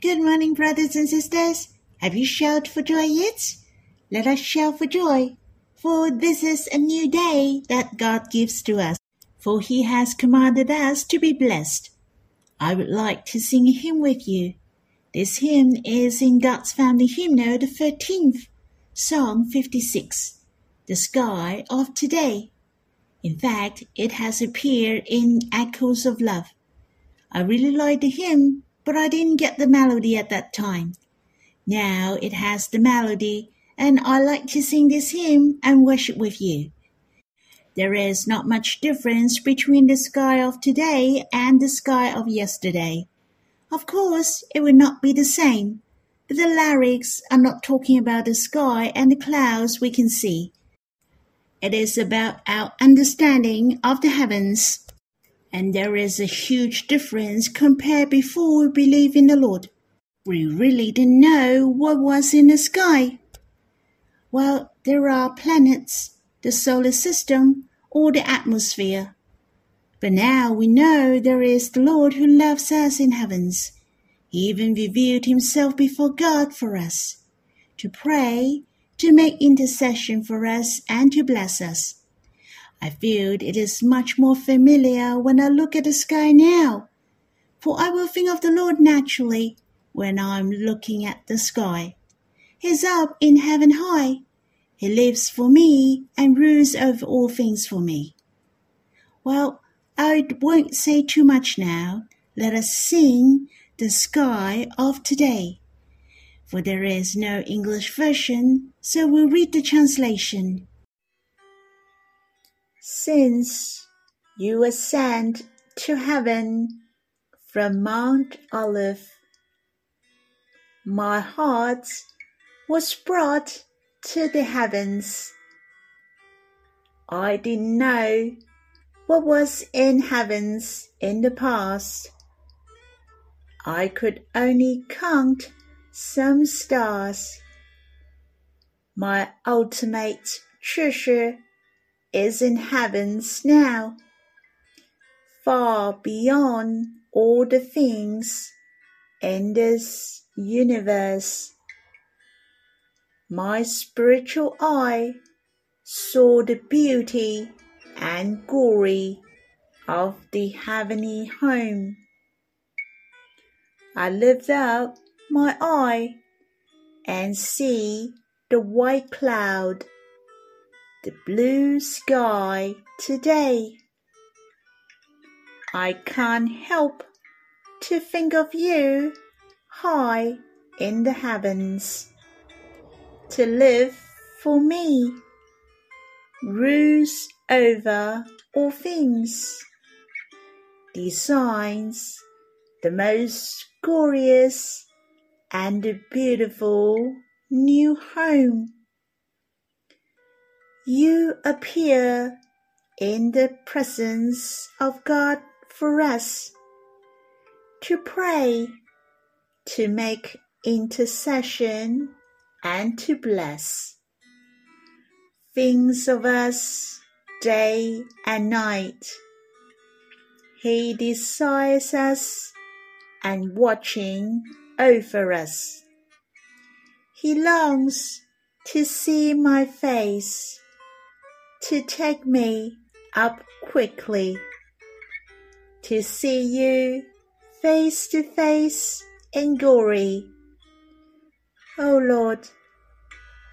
Good morning, brothers and sisters. Have you shouted for joy yet? Let us shout for joy, for this is a new day that God gives to us, for He has commanded us to be blessed. I would like to sing a hymn with you. This hymn is in God's Family Hymnal, the 13th, Psalm 56, The Sky of Today. In fact, it has appeared in Echoes of Love. I really like the hymn but I didn't get the melody at that time. Now it has the melody, and I like to sing this hymn and worship with you. There is not much difference between the sky of today and the sky of yesterday. Of course, it will not be the same, but the lyrics are not talking about the sky and the clouds we can see. It is about our understanding of the heavens and there is a huge difference compared before we believed in the Lord. We really didn't know what was in the sky. Well, there are planets, the solar system, or the atmosphere. But now we know there is the Lord who loves us in heavens. He even revealed himself before God for us, to pray, to make intercession for us, and to bless us. I feel it is much more familiar when I look at the sky now, for I will think of the Lord naturally when I am looking at the sky. He's up in heaven high. He lives for me and rules over all things for me. Well, I won't say too much now. Let us sing the sky of today. For there is no English version, so we'll read the translation. Since you ascend to heaven from Mount Olive, my heart was brought to the heavens. I didn't know what was in heavens in the past. I could only count some stars. My ultimate treasure is in heavens now, far beyond all the things in this universe. My spiritual eye saw the beauty and glory of the heavenly home. I lift up my eye and see the white cloud the blue sky today. I can't help to think of you high in the heavens, to live for me, rules over all things, designs the most glorious and beautiful new home you appear in the presence of God for us to pray, to make intercession, and to bless. Things of us day and night. He desires us and watching over us. He longs to see my face to take me up quickly, to see you face to face in glory. O oh Lord,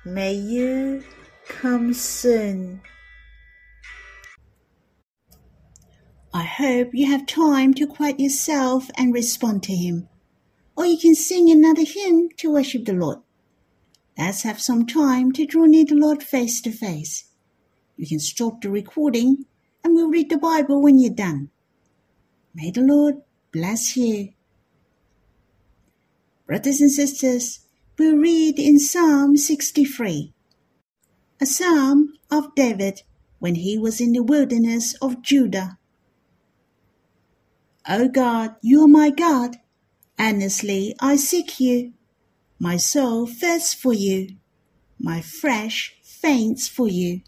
may you come soon. I hope you have time to quiet yourself and respond to Him. Or you can sing another hymn to worship the Lord. Let's have some time to draw near the Lord face to face. You can stop the recording and we'll read the Bible when you're done. May the Lord bless you. Brothers and sisters, we'll read in Psalm 63, a psalm of David when he was in the wilderness of Judah. O God, you are my God. Earnestly I seek you. My soul thirsts for you. My flesh faints for you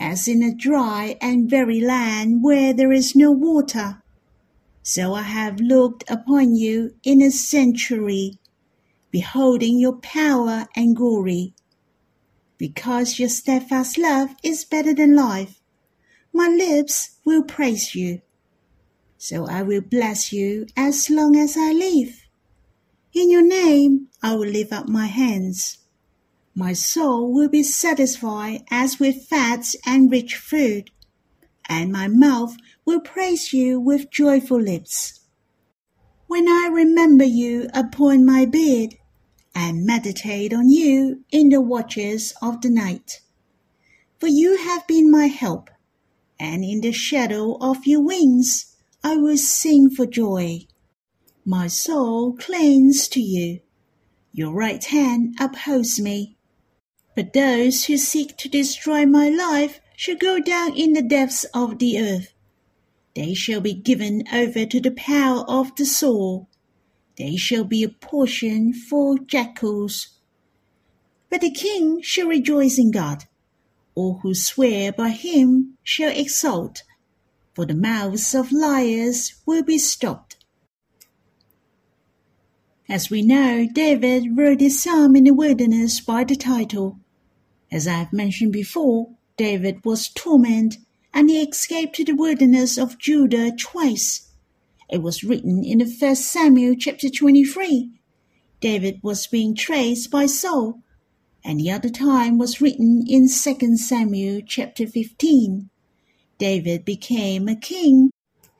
as in a dry and weary land where there is no water. So I have looked upon you in a sanctuary, beholding your power and glory. Because your steadfast love is better than life, my lips will praise you. So I will bless you as long as I live. In your name I will lift up my hands. My soul will be satisfied as with fats and rich food, and my mouth will praise you with joyful lips. When I remember you upon my bed, and meditate on you in the watches of the night. For you have been my help, and in the shadow of your wings I will sing for joy. My soul clings to you. Your right hand upholds me. But those who seek to destroy my life shall go down in the depths of the earth. They shall be given over to the power of the sword. They shall be a portion for jackals. But the king shall rejoice in God. All who swear by him shall exult, for the mouths of liars will be stopped. As we know, David wrote this psalm in the wilderness by the title. As I have mentioned before, David was tormented and he escaped to the wilderness of Judah twice. It was written in the first Samuel chapter 23. David was being traced by Saul, and the other time was written in 2 Samuel chapter 15. David became a king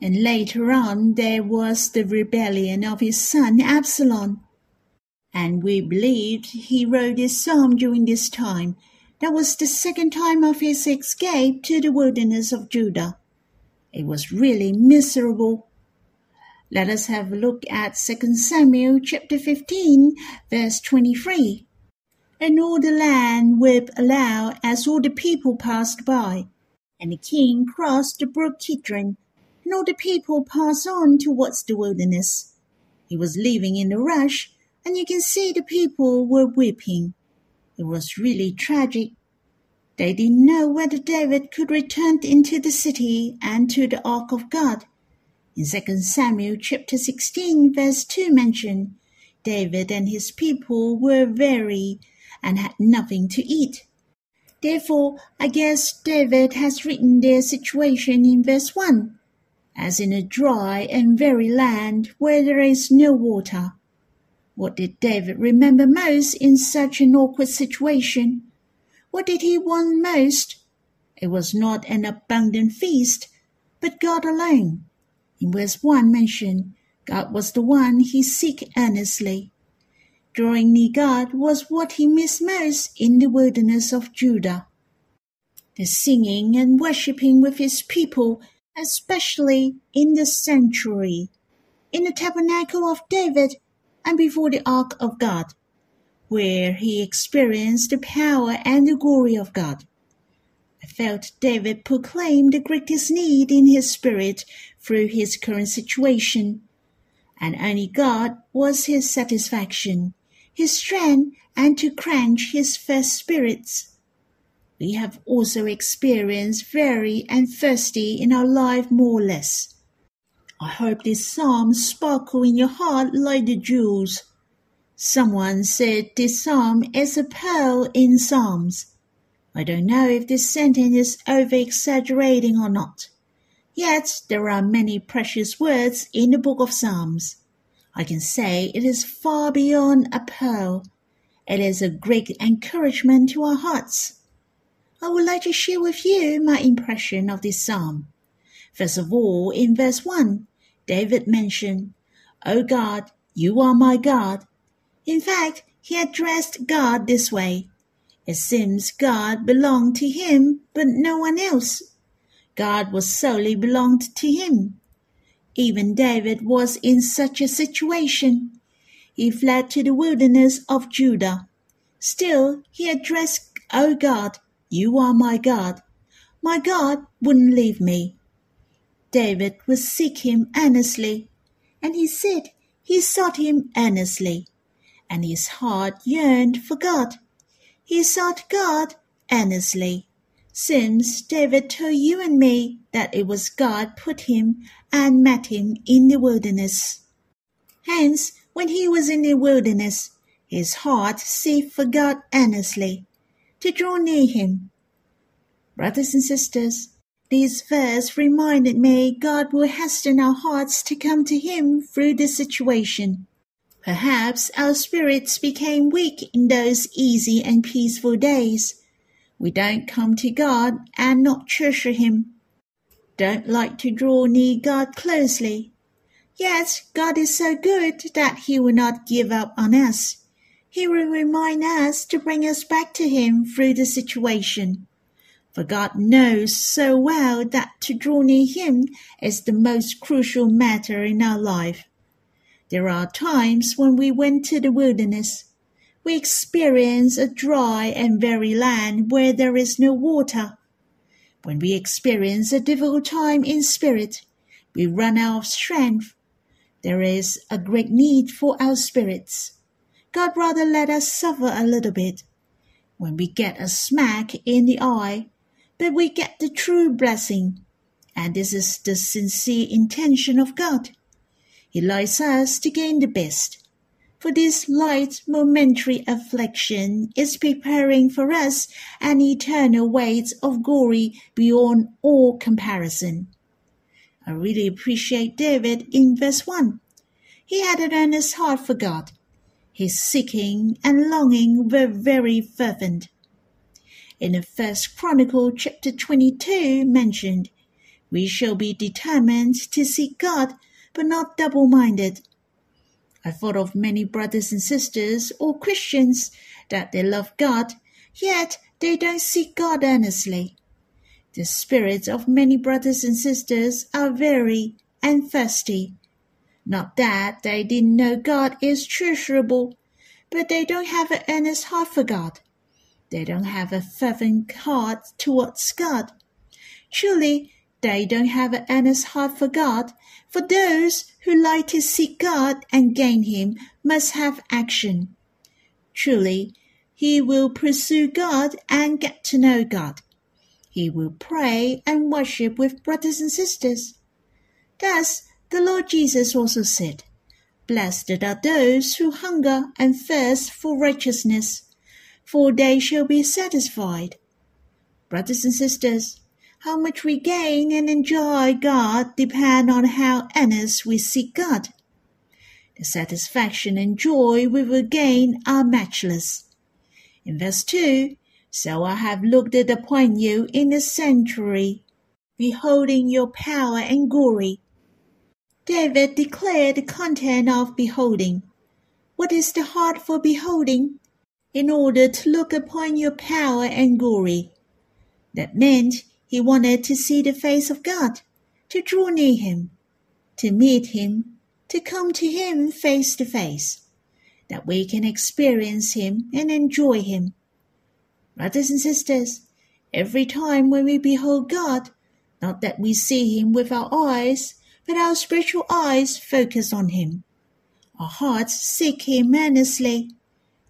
and later on there was the rebellion of his son Absalom. And we believed he wrote this psalm during this time. That was the second time of his escape to the wilderness of Judah. It was really miserable. Let us have a look at 2 Samuel chapter 15, verse 23. And all the land wept aloud as all the people passed by. And the king crossed the brook Kidron and all the people passed on towards the wilderness. He was leaving in a rush, and you can see the people were weeping. It was really tragic. They didn't know whether David could return into the city and to the ark of God. In 2 Samuel chapter 16 verse 2 mention, David and his people were weary and had nothing to eat. Therefore, I guess David has written their situation in verse 1 as in a dry and weary land where there is no water. What did David remember most in such an awkward situation? What did he want most? It was not an abundant feast, but God alone. In verse 1 mentioned, God was the one he seek earnestly. Drawing near God was what he missed most in the wilderness of Judah. The singing and worshipping with his people especially in the sanctuary, in the tabernacle of David, and before the ark of God, where he experienced the power and the glory of God. I felt David proclaim the greatest need in his spirit through his current situation, and only God was his satisfaction, his strength, and to quench his first spirits we have also experienced weary and thirsty in our life more or less. I hope this psalm sparkle in your heart like the jewels. Someone said this psalm is a pearl in psalms. I don't know if this sentence is over exaggerating or not. Yet there are many precious words in the book of Psalms. I can say it is far beyond a pearl. It is a great encouragement to our hearts. I would like to share with you my impression of this psalm. First of all, in verse 1, David mentioned, O God, you are my God. In fact, he addressed God this way. It seems God belonged to him, but no one else. God was solely belonged to him. Even David was in such a situation. He fled to the wilderness of Judah. Still, he addressed, O God, you are my God. My God wouldn't leave me. David would seek him earnestly, and he said he sought him earnestly, and his heart yearned for God. He sought God earnestly. Since David told you and me that it was God put him and met him in the wilderness. Hence, when he was in the wilderness, his heart seeked for God earnestly, to draw near him. Brothers and sisters, this verse reminded me God will hasten our hearts to come to Him through this situation. Perhaps our spirits became weak in those easy and peaceful days. We don't come to God and not treasure Him. Don't like to draw near God closely. Yet God is so good that He will not give up on us. He will remind us to bring us back to Him through the situation. For God knows so well that to draw near Him is the most crucial matter in our life. There are times when we went to the wilderness. We experience a dry and weary land where there is no water. When we experience a difficult time in spirit, we run out of strength. There is a great need for our spirits. God rather let us suffer a little bit. When we get a smack in the eye, but we get the true blessing. And this is the sincere intention of God. He likes us to gain the best. For this light momentary affliction is preparing for us an eternal weight of glory beyond all comparison. I really appreciate David in verse 1. He had an earnest heart for God. His seeking and longing were very fervent in the first Chronicle chapter 22 mentioned, we shall be determined to seek God, but not double minded. I thought of many brothers and sisters or Christians that they love God, yet they don't seek God earnestly. The spirits of many brothers and sisters are weary and thirsty. Not that they didn't know God is treasurable, but they don't have an earnest heart for God. They don't have a fervent heart towards God. Truly, they don't have an earnest heart for God. For those who like to seek God and gain Him must have action. Truly, he will pursue God and get to know God. He will pray and worship with brothers and sisters. Thus, the Lord Jesus also said, Blessed are those who hunger and thirst for righteousness, for they shall be satisfied. Brothers and sisters, how much we gain and enjoy God depend on how earnest we seek God. The satisfaction and joy we will gain are matchless. In verse 2, So I have looked upon you in the sanctuary, beholding your power and glory. David declared the content of beholding. What is the heart for beholding? In order to look upon your power and glory. That meant he wanted to see the face of God, to draw near him, to meet him, to come to him face to face, that we can experience him and enjoy him. Brothers and sisters, every time when we behold God, not that we see him with our eyes, but our spiritual eyes focus on him. Our hearts seek him earnestly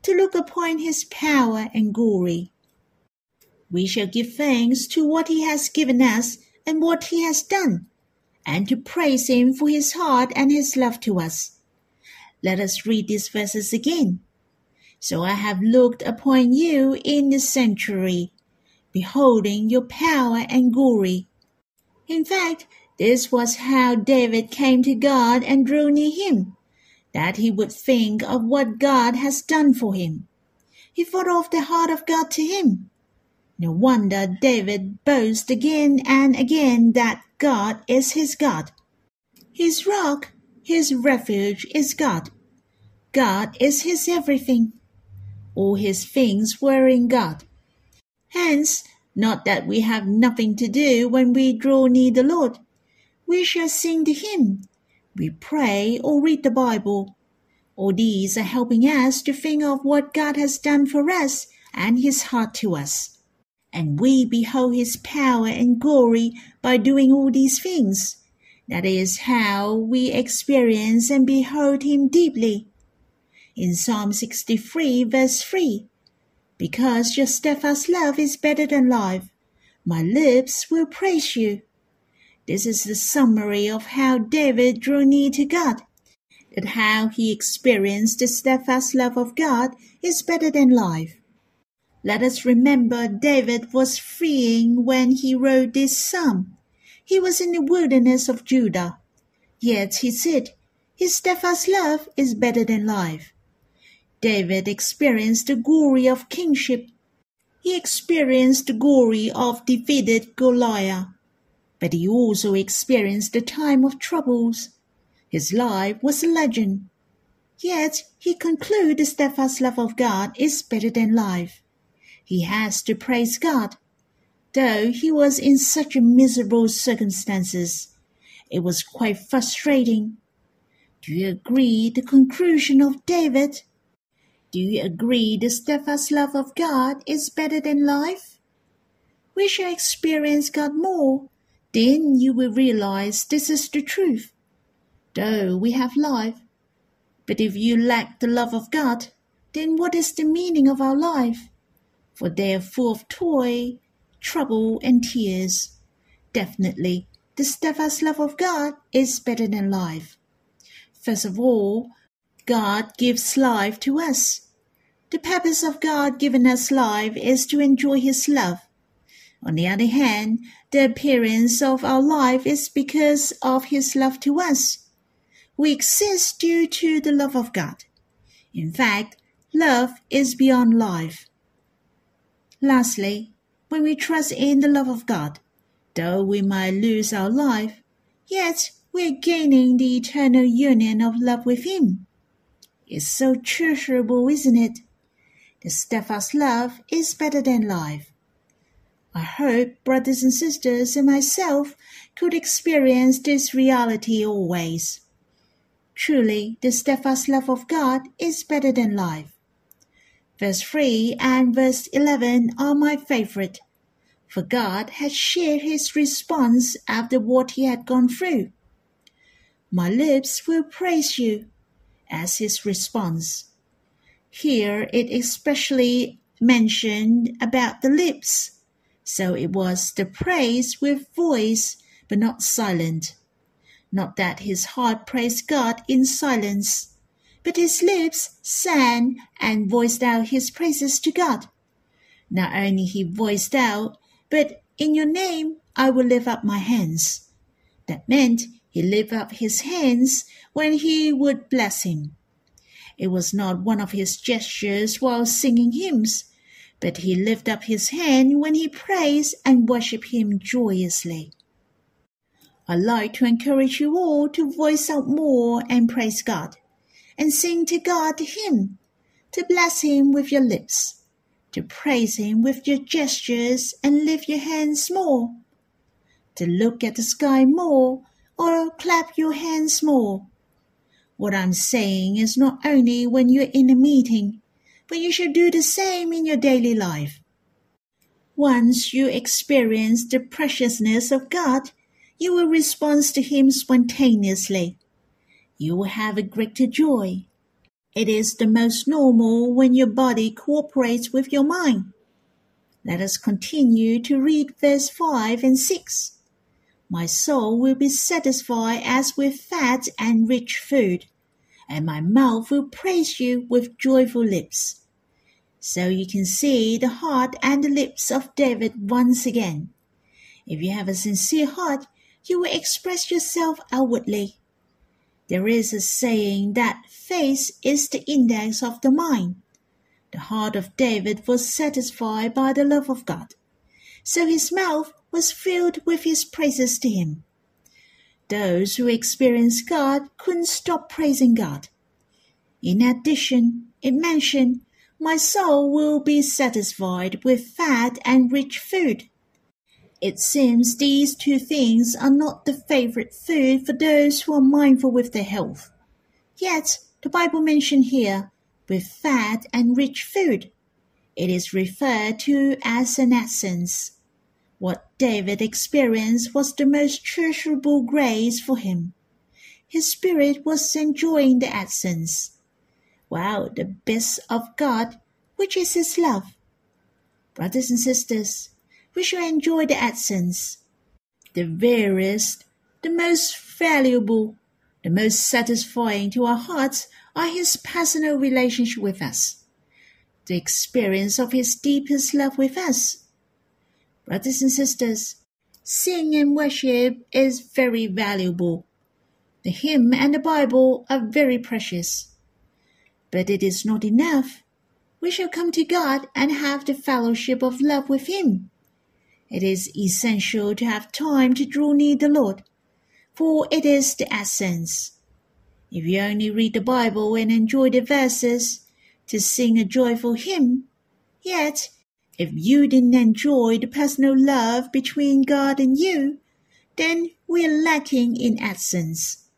to look upon his power and glory. We shall give thanks to what he has given us and what he has done, and to praise him for his heart and his love to us. Let us read these verses again. So I have looked upon you in the sanctuary, beholding your power and glory. In fact, this was how David came to God and drew near him that he would think of what God has done for him. He thought of the heart of God to him. No wonder David boasts again and again that God is his God. His rock, his refuge is God. God is his everything. All his things were in God. Hence, not that we have nothing to do when we draw near the Lord. We shall sing to him we pray or read the Bible. All these are helping us to think of what God has done for us and His heart to us. And we behold His power and glory by doing all these things. That is how we experience and behold Him deeply. In Psalm 63, verse 3, Because your steadfast love is better than life, My lips will praise you. This is the summary of how David drew near to God. That how he experienced the steadfast love of God is better than life. Let us remember David was freeing when he wrote this psalm. He was in the wilderness of Judah. Yet he said, His steadfast love is better than life. David experienced the glory of kingship. He experienced the glory of defeated Goliath. But he also experienced a time of troubles. His life was a legend. Yet he concluded the steadfast love of God is better than life he has to praise God. Though he was in such miserable circumstances, it was quite frustrating. Do you agree the conclusion of David? Do you agree the steadfast love of God is better than life? We shall experience God more, then you will realize this is the truth. Though we have life, but if you lack the love of God, then what is the meaning of our life? for they are full of toil, trouble, and tears. Definitely, the steadfast love of God is better than life. First of all, God gives life to us. The purpose of God giving us life is to enjoy His love. On the other hand, the appearance of our life is because of His love to us. We exist due to the love of God. In fact, love is beyond life. Lastly, when we trust in the love of God, though we might lose our life, yet we are gaining the eternal union of love with Him. It's so treasurable, isn't it? The steadfast love is better than life. I hope brothers and sisters and myself could experience this reality always. Truly, the steadfast love of God is better than life. Verse 3 and verse 11 are my favorite, for God had shared his response after what he had gone through. My lips will praise you, as his response. Here it especially mentioned about the lips, so it was the praise with voice but not silent. Not that his heart praised God in silence but his lips sang and voiced out his praises to God. Not only he voiced out, but in your name I will lift up my hands. That meant he lifted up his hands when he would bless him. It was not one of his gestures while singing hymns, but he lifted up his hand when he prays and worship him joyously. I'd like to encourage you all to voice out more and praise God and sing to God Him, to bless Him with your lips, to praise Him with your gestures and lift your hands more, to look at the sky more or clap your hands more. What I'm saying is not only when you're in a meeting, but you should do the same in your daily life. Once you experience the preciousness of God, you will respond to Him spontaneously you will have a greater joy. It is the most normal when your body cooperates with your mind. Let us continue to read verse 5 and 6. My soul will be satisfied as with fat and rich food, and my mouth will praise you with joyful lips. So you can see the heart and the lips of David once again. If you have a sincere heart, you will express yourself outwardly. There is a saying that face is the index of the mind. The heart of David was satisfied by the love of God, so his mouth was filled with his praises to him. Those who experienced God couldn't stop praising God. In addition, it mentioned, My soul will be satisfied with fat and rich food. It seems these two things are not the favorite food for those who are mindful with their health. Yet, the Bible mentioned here, with fat and rich food. It is referred to as an essence. What David experienced was the most treasurable grace for him. His spirit was enjoying the essence. Wow, the best of God, which is His love. Brothers and sisters, we shall enjoy the essence. The rarest, the most valuable, the most satisfying to our hearts are his personal relationship with us, the experience of his deepest love with us. Brothers and sisters, sing and worship is very valuable. The hymn and the Bible are very precious. But it is not enough. We shall come to God and have the fellowship of love with Him. It is essential to have time to draw near the Lord, for it is the essence. If you only read the Bible and enjoy the verses to sing a joyful hymn, yet if you didn't enjoy the personal love between God and you, then we are lacking in essence.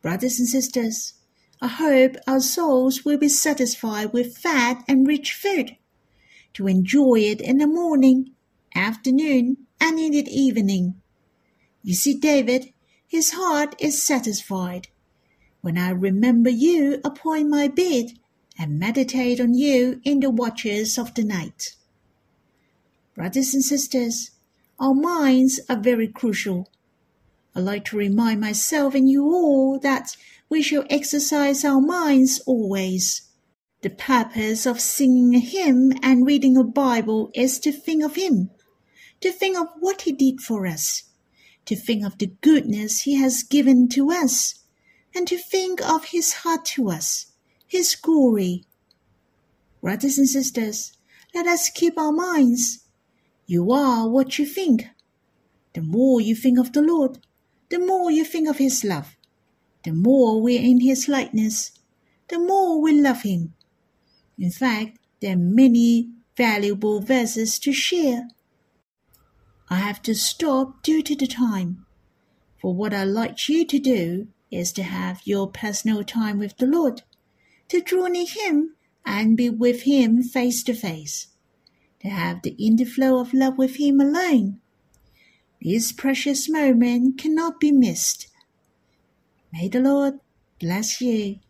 Brothers and sisters, I hope our souls will be satisfied with fat and rich food, to enjoy it in the morning afternoon, and in the evening. You see, David, his heart is satisfied. When I remember you upon my bed and meditate on you in the watches of the night. Brothers and sisters, our minds are very crucial. I like to remind myself and you all that we shall exercise our minds always. The purpose of singing a hymn and reading a Bible is to think of Him to think of what He did for us, to think of the goodness He has given to us, and to think of His heart to us, His glory. Brothers and sisters, let us keep our minds. You are what you think. The more you think of the Lord, the more you think of His love. The more we are in His likeness, the more we love Him. In fact, there are many valuable verses to share I have to stop due to the time. For what I'd like you to do is to have your personal time with the Lord, to draw near Him and be with Him face to face, to have the interflow of love with Him alone. This precious moment cannot be missed. May the Lord bless you.